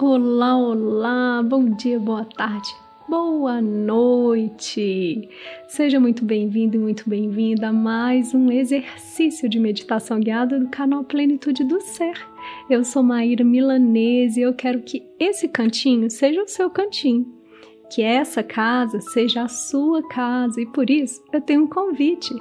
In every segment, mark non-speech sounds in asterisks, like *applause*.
Olá, olá, bom dia, boa tarde, boa noite. Seja muito bem-vindo e muito bem-vinda a mais um exercício de meditação guiada do canal Plenitude do Ser. Eu sou Maíra Milanese e eu quero que esse cantinho seja o seu cantinho, que essa casa seja a sua casa e por isso eu tenho um convite.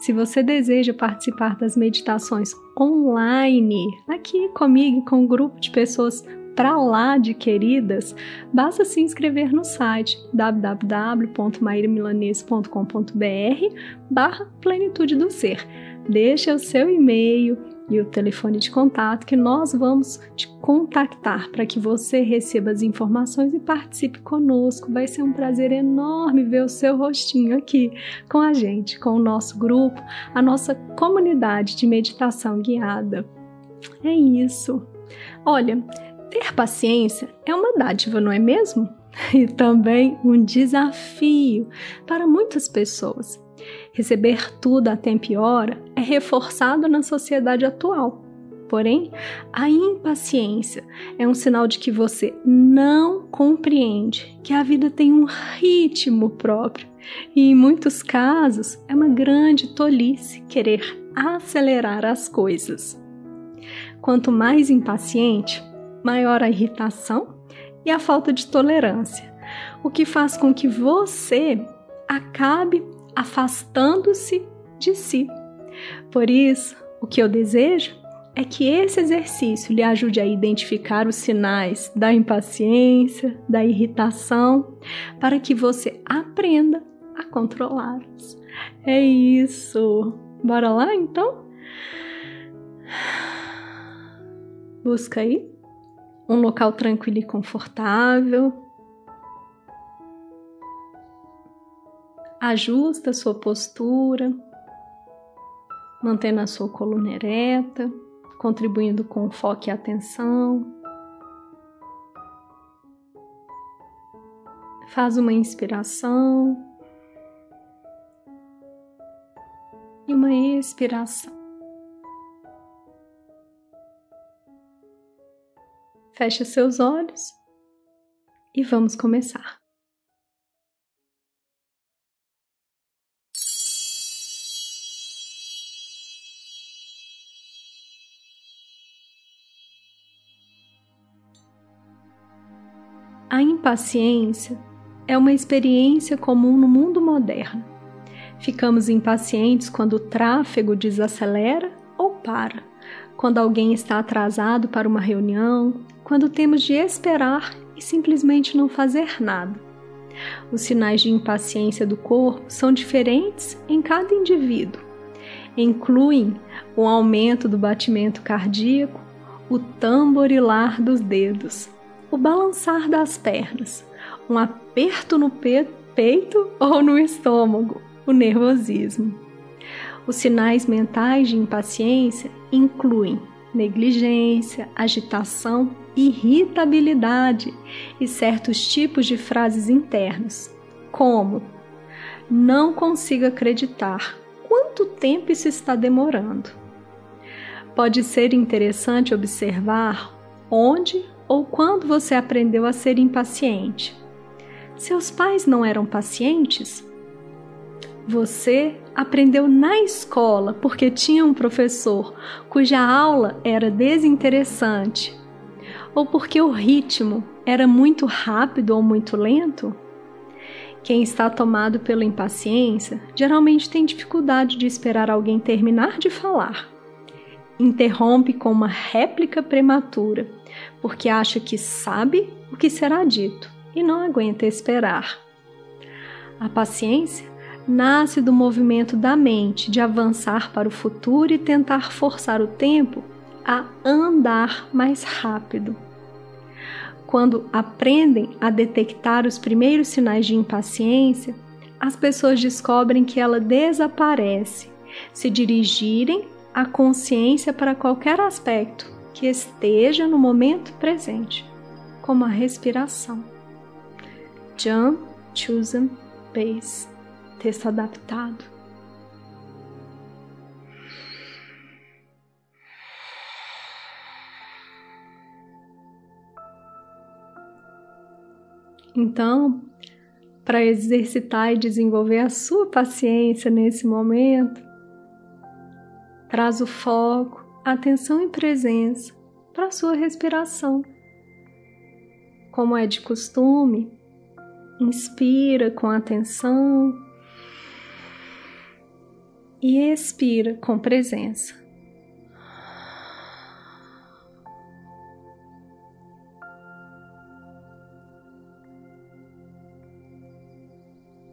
Se você deseja participar das meditações online, aqui comigo, com um grupo de pessoas para lá de queridas, basta se inscrever no site www.mairamilanese.com.br barra plenitude do ser. Deixe o seu e-mail e o telefone de contato que nós vamos te contactar para que você receba as informações e participe conosco. Vai ser um prazer enorme ver o seu rostinho aqui com a gente, com o nosso grupo, a nossa comunidade de meditação guiada. É isso. Olha, ter paciência é uma dádiva, não é mesmo? *laughs* E também um desafio para muitas pessoas. Receber tudo a tempo e hora é reforçado na sociedade atual. Porém, a impaciência é um sinal de que você não compreende que a vida tem um ritmo próprio e, em muitos casos, é uma grande tolice querer acelerar as coisas. Quanto mais impaciente, maior a irritação e a falta de tolerância, o que faz com que você acabe afastando-se de si. Por isso, o que eu desejo é que esse exercício lhe ajude a identificar os sinais da impaciência, da irritação, para que você aprenda a controlá-los. É isso. Bora lá então? Busca aí um local tranquilo e confortável. Ajusta a sua postura, mantendo a sua coluna ereta, contribuindo com foco e atenção. Faz uma inspiração e uma expiração. Feche seus olhos e vamos começar. A impaciência é uma experiência comum no mundo moderno. Ficamos impacientes quando o tráfego desacelera ou para, quando alguém está atrasado para uma reunião, quando temos de esperar e simplesmente não fazer nada. Os sinais de impaciência do corpo são diferentes em cada indivíduo. Incluem o aumento do batimento cardíaco, o tamborilar dos dedos, o balançar das pernas, um aperto no pe peito ou no estômago, o nervosismo. Os sinais mentais de impaciência incluem negligência, agitação, irritabilidade e certos tipos de frases internas, como não consigo acreditar quanto tempo isso está demorando. Pode ser interessante observar onde ou quando você aprendeu a ser impaciente. Seus pais não eram pacientes? Você aprendeu na escola porque tinha um professor cuja aula era desinteressante? Ou porque o ritmo era muito rápido ou muito lento? Quem está tomado pela impaciência geralmente tem dificuldade de esperar alguém terminar de falar. Interrompe com uma réplica prematura, porque acha que sabe o que será dito e não aguenta esperar. A paciência nasce do movimento da mente de avançar para o futuro e tentar forçar o tempo a andar mais rápido. Quando aprendem a detectar os primeiros sinais de impaciência, as pessoas descobrem que ela desaparece se dirigirem a consciência para qualquer aspecto que esteja no momento presente, como a respiração. John Chosen Base texto adaptado. Então, para exercitar e desenvolver a sua paciência nesse momento, traz o foco, atenção e presença para a sua respiração. Como é de costume, inspira com atenção e expira com presença.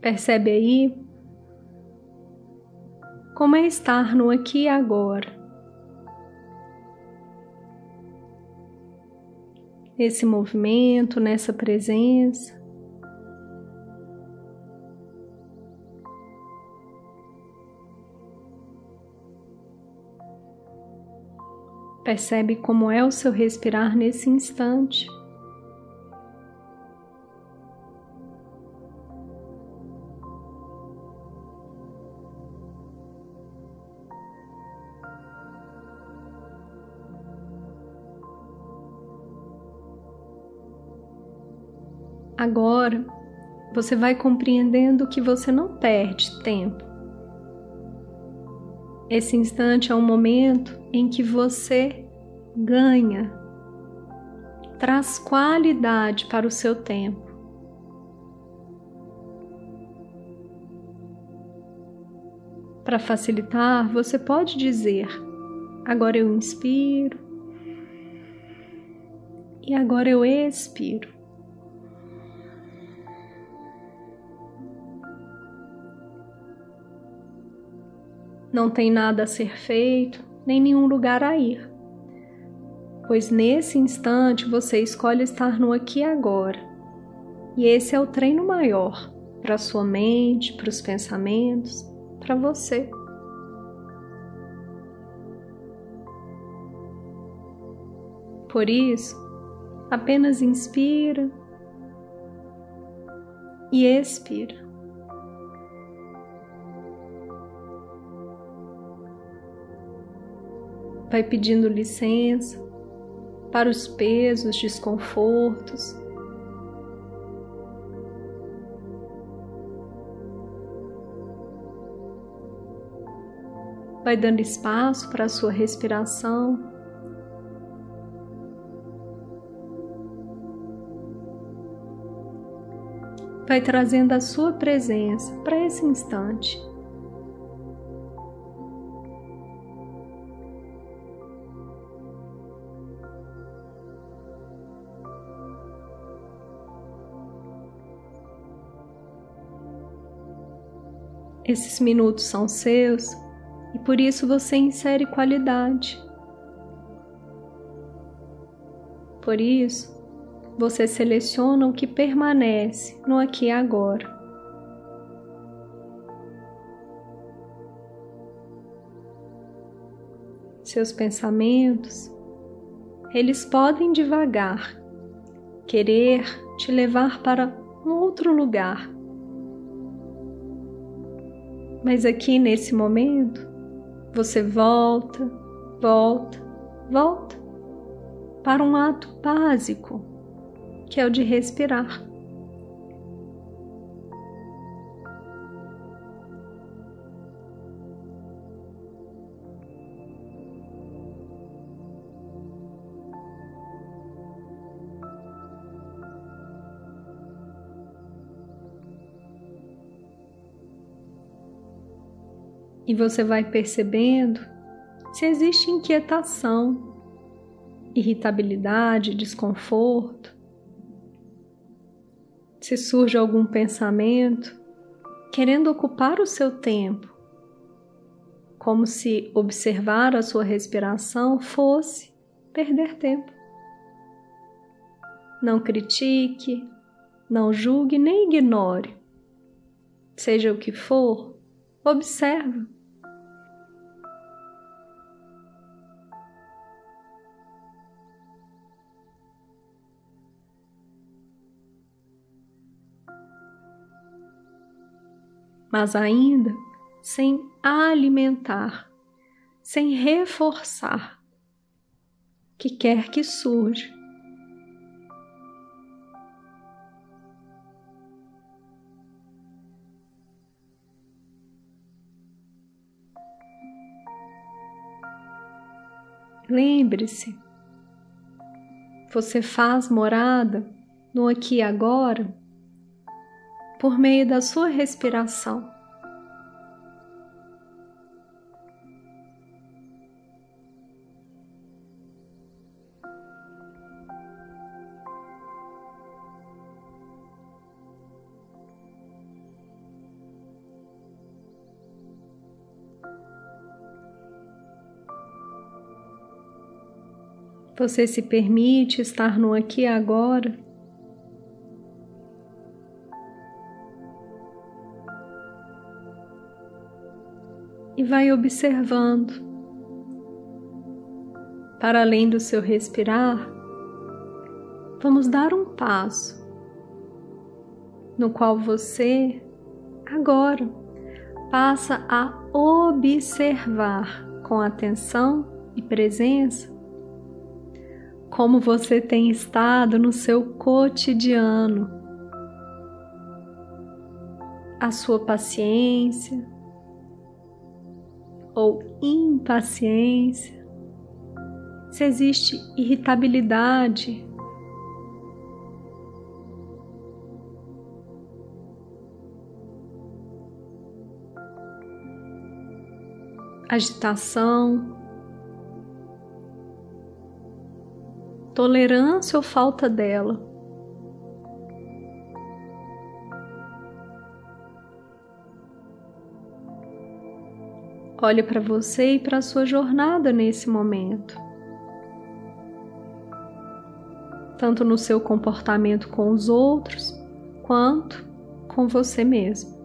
Percebe aí como é estar no aqui e agora. Nesse movimento, nessa presença. Percebe como é o seu respirar nesse instante. Agora você vai compreendendo que você não perde tempo. Esse instante é um momento em que você ganha, traz qualidade para o seu tempo. Para facilitar, você pode dizer: agora eu inspiro e agora eu expiro. Não tem nada a ser feito, nem nenhum lugar a ir. Pois nesse instante você escolhe estar no aqui e agora. E esse é o treino maior para sua mente, para os pensamentos, para você. Por isso, apenas inspira e expira. Vai pedindo licença para os pesos, desconfortos. Vai dando espaço para a sua respiração. Vai trazendo a sua presença para esse instante. Esses minutos são seus e por isso você insere qualidade. Por isso, você seleciona o que permanece no aqui e agora. Seus pensamentos, eles podem devagar querer te levar para um outro lugar mas aqui nesse momento, você volta, volta, volta para um ato básico, que é o de respirar. E você vai percebendo se existe inquietação, irritabilidade, desconforto, se surge algum pensamento querendo ocupar o seu tempo, como se observar a sua respiração fosse perder tempo. Não critique, não julgue nem ignore. Seja o que for, observa. mas ainda sem alimentar, sem reforçar, que quer que surja. Lembre-se, você faz morada no aqui e agora por meio da sua respiração. Você se permite estar no aqui e agora. E vai observando. Para além do seu respirar, vamos dar um passo no qual você agora passa a observar com atenção e presença como você tem estado no seu cotidiano, a sua paciência ou impaciência, se existe irritabilidade. Agitação, tolerância ou falta dela. Olhe para você e para a sua jornada nesse momento. Tanto no seu comportamento com os outros, quanto com você mesmo.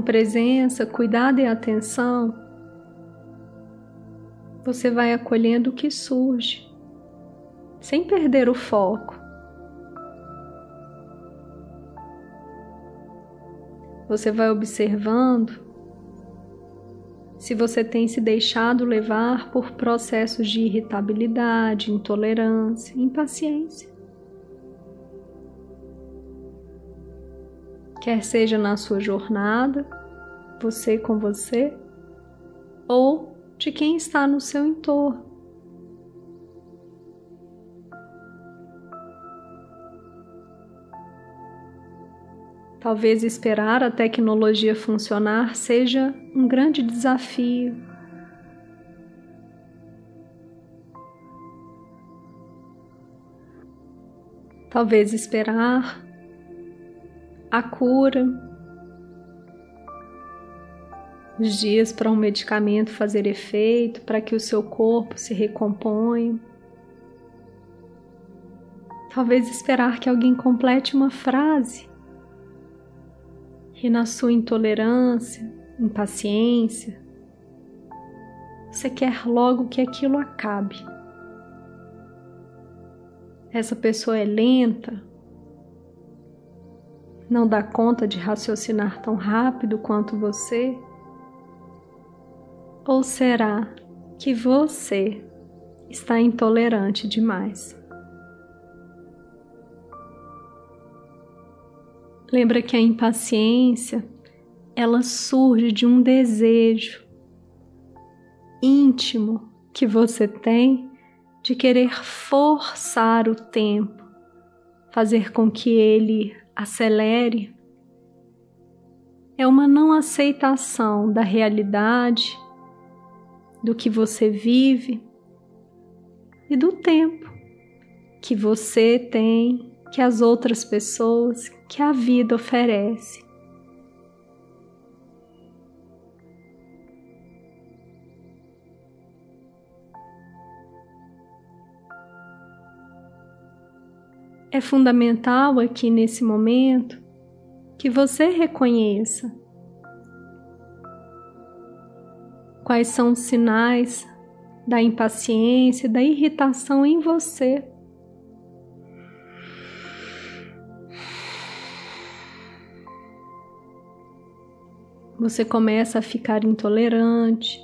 Com presença, cuidado e atenção, você vai acolhendo o que surge, sem perder o foco. Você vai observando se você tem se deixado levar por processos de irritabilidade, intolerância, impaciência. Quer seja na sua jornada, você com você, ou de quem está no seu entorno. Talvez esperar a tecnologia funcionar seja um grande desafio. Talvez esperar a cura, os dias para um medicamento fazer efeito, para que o seu corpo se recomponha. Talvez esperar que alguém complete uma frase e na sua intolerância, impaciência, você quer logo que aquilo acabe. Essa pessoa é lenta, não dá conta de raciocinar tão rápido quanto você? Ou será que você está intolerante demais? Lembra que a impaciência ela surge de um desejo íntimo que você tem de querer forçar o tempo, fazer com que ele acelere, é uma não aceitação da realidade, do que você vive e do tempo que você tem, que as outras pessoas, que a vida oferece. É fundamental aqui nesse momento que você reconheça quais são os sinais da impaciência, da irritação em você. você começa a ficar intolerante,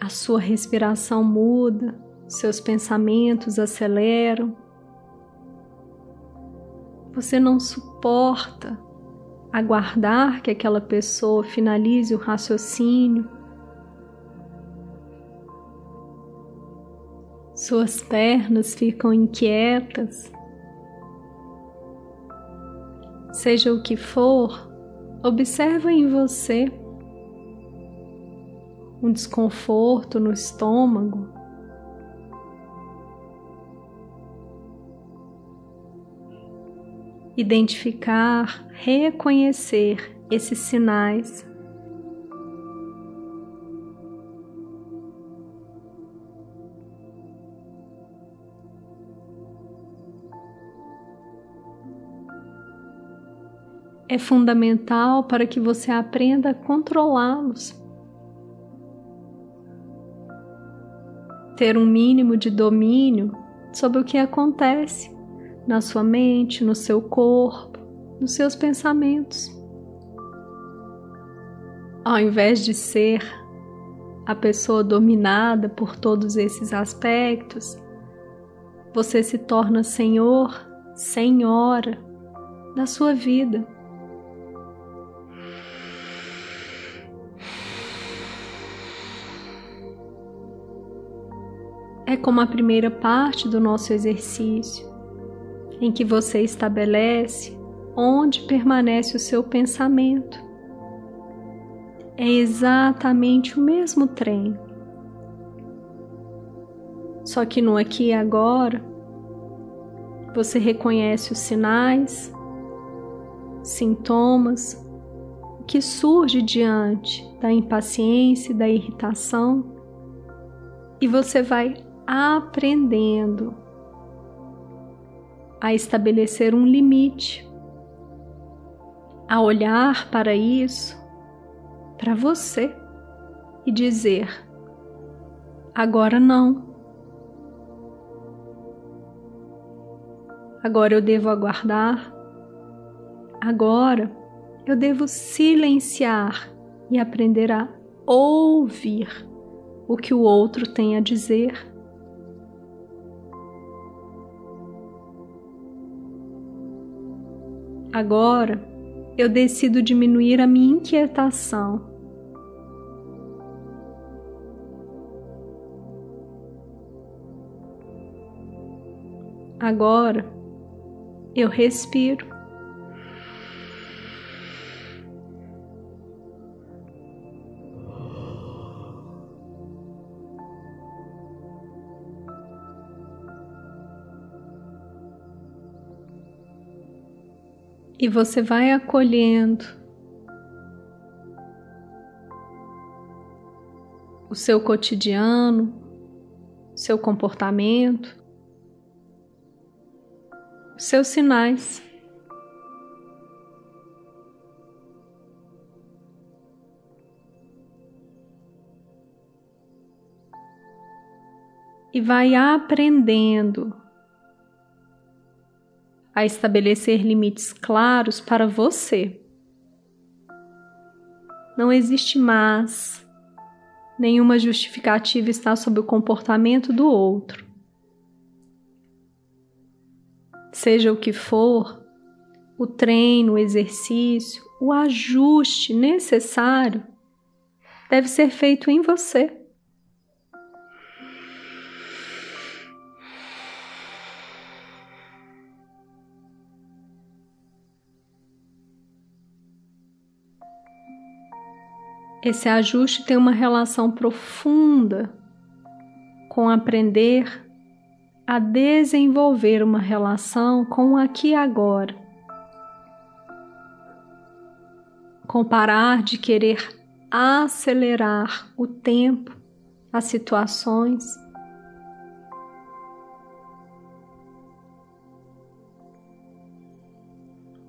a sua respiração muda, seus pensamentos aceleram. Você não suporta aguardar que aquela pessoa finalize o raciocínio. Suas pernas ficam inquietas. Seja o que for, observa em você um desconforto no estômago. Identificar, reconhecer esses sinais. É fundamental para que você aprenda a controlá-los. ter um mínimo de domínio sobre o que acontece na sua mente, no seu corpo, nos seus pensamentos. Ao invés de ser a pessoa dominada por todos esses aspectos, você se torna senhor, senhora da sua vida. é como a primeira parte do nosso exercício, em que você estabelece onde permanece o seu pensamento. É exatamente o mesmo treino. Só que no aqui e agora, você reconhece os sinais, sintomas, que surge diante da impaciência e da irritação, e você vai aprendendo a estabelecer um limite, a olhar para isso, para você e dizer: agora não. Agora eu devo aguardar. Agora eu devo silenciar e aprender a ouvir o que o outro tem a dizer Agora eu decido diminuir a minha inquietação. Agora eu respiro. E você vai acolhendo o seu cotidiano, seu comportamento, seus sinais. E vai aprendendo a estabelecer limites claros para você. Não existe mais nenhuma justificativa está sobre o comportamento do outro. Seja o que for, o treino, o exercício, o ajuste necessário deve ser feito em você. Esse ajuste tem uma relação profunda com aprender a desenvolver uma relação com o aqui e agora. Com parar de querer acelerar o tempo, as situações.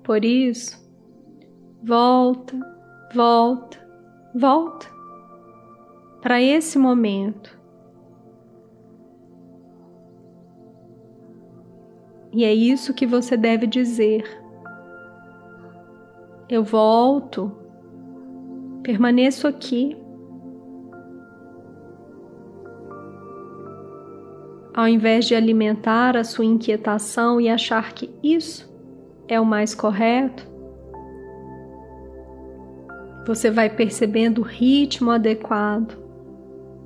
Por isso, volta, volta, Volta para esse momento. E é isso que você deve dizer. Eu volto Permaneço aqui. Ao invés de alimentar a sua inquietação e achar que isso é o mais correto, você vai percebendo o ritmo adequado.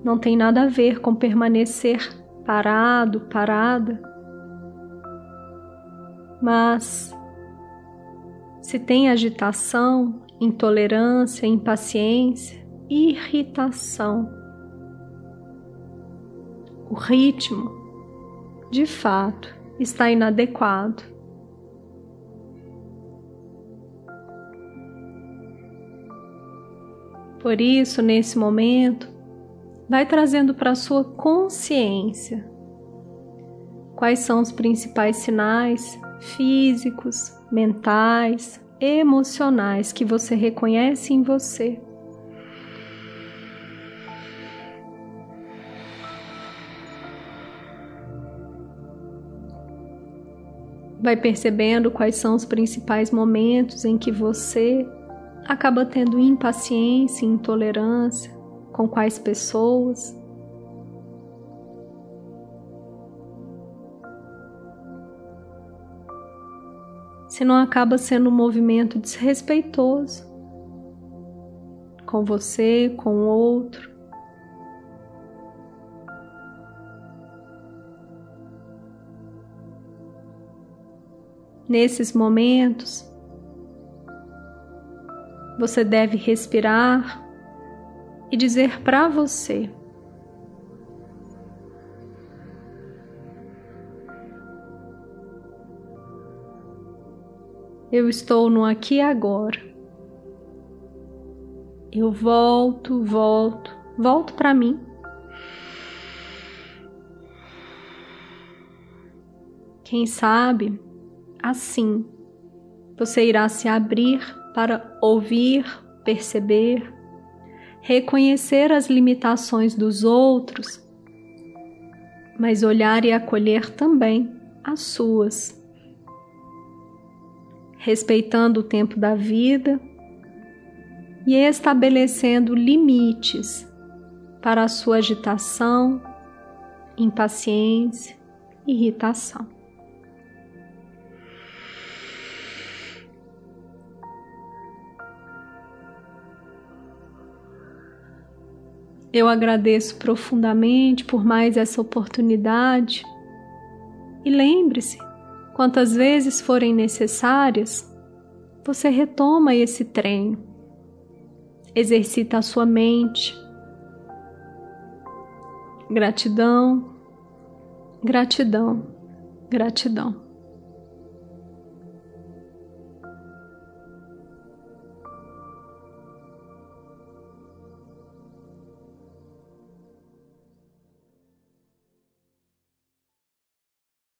Não tem nada a ver com permanecer parado, parada. Mas se tem agitação, intolerância, impaciência, irritação, o ritmo, de fato, está inadequado. Por isso, nesse momento, vai trazendo para a sua consciência quais são os principais sinais físicos, mentais, emocionais que você reconhece em você. Vai percebendo quais são os principais momentos em que você acaba tendo impaciência intolerância com quais pessoas. Se não acaba sendo um movimento desrespeitoso com você, com o outro. Nesses momentos, você deve respirar e dizer para você: Eu estou no aqui e agora. Eu volto, volto, volto para mim. Quem sabe, assim, você irá se abrir para ouvir, perceber, reconhecer as limitações dos outros, mas olhar e acolher também as suas, respeitando o tempo da vida e estabelecendo limites para a sua agitação, impaciência, irritação. Eu agradeço profundamente por mais essa oportunidade. E lembre-se, quantas vezes forem necessárias, você retoma esse treino. Exercita a sua mente. Gratidão, gratidão, gratidão.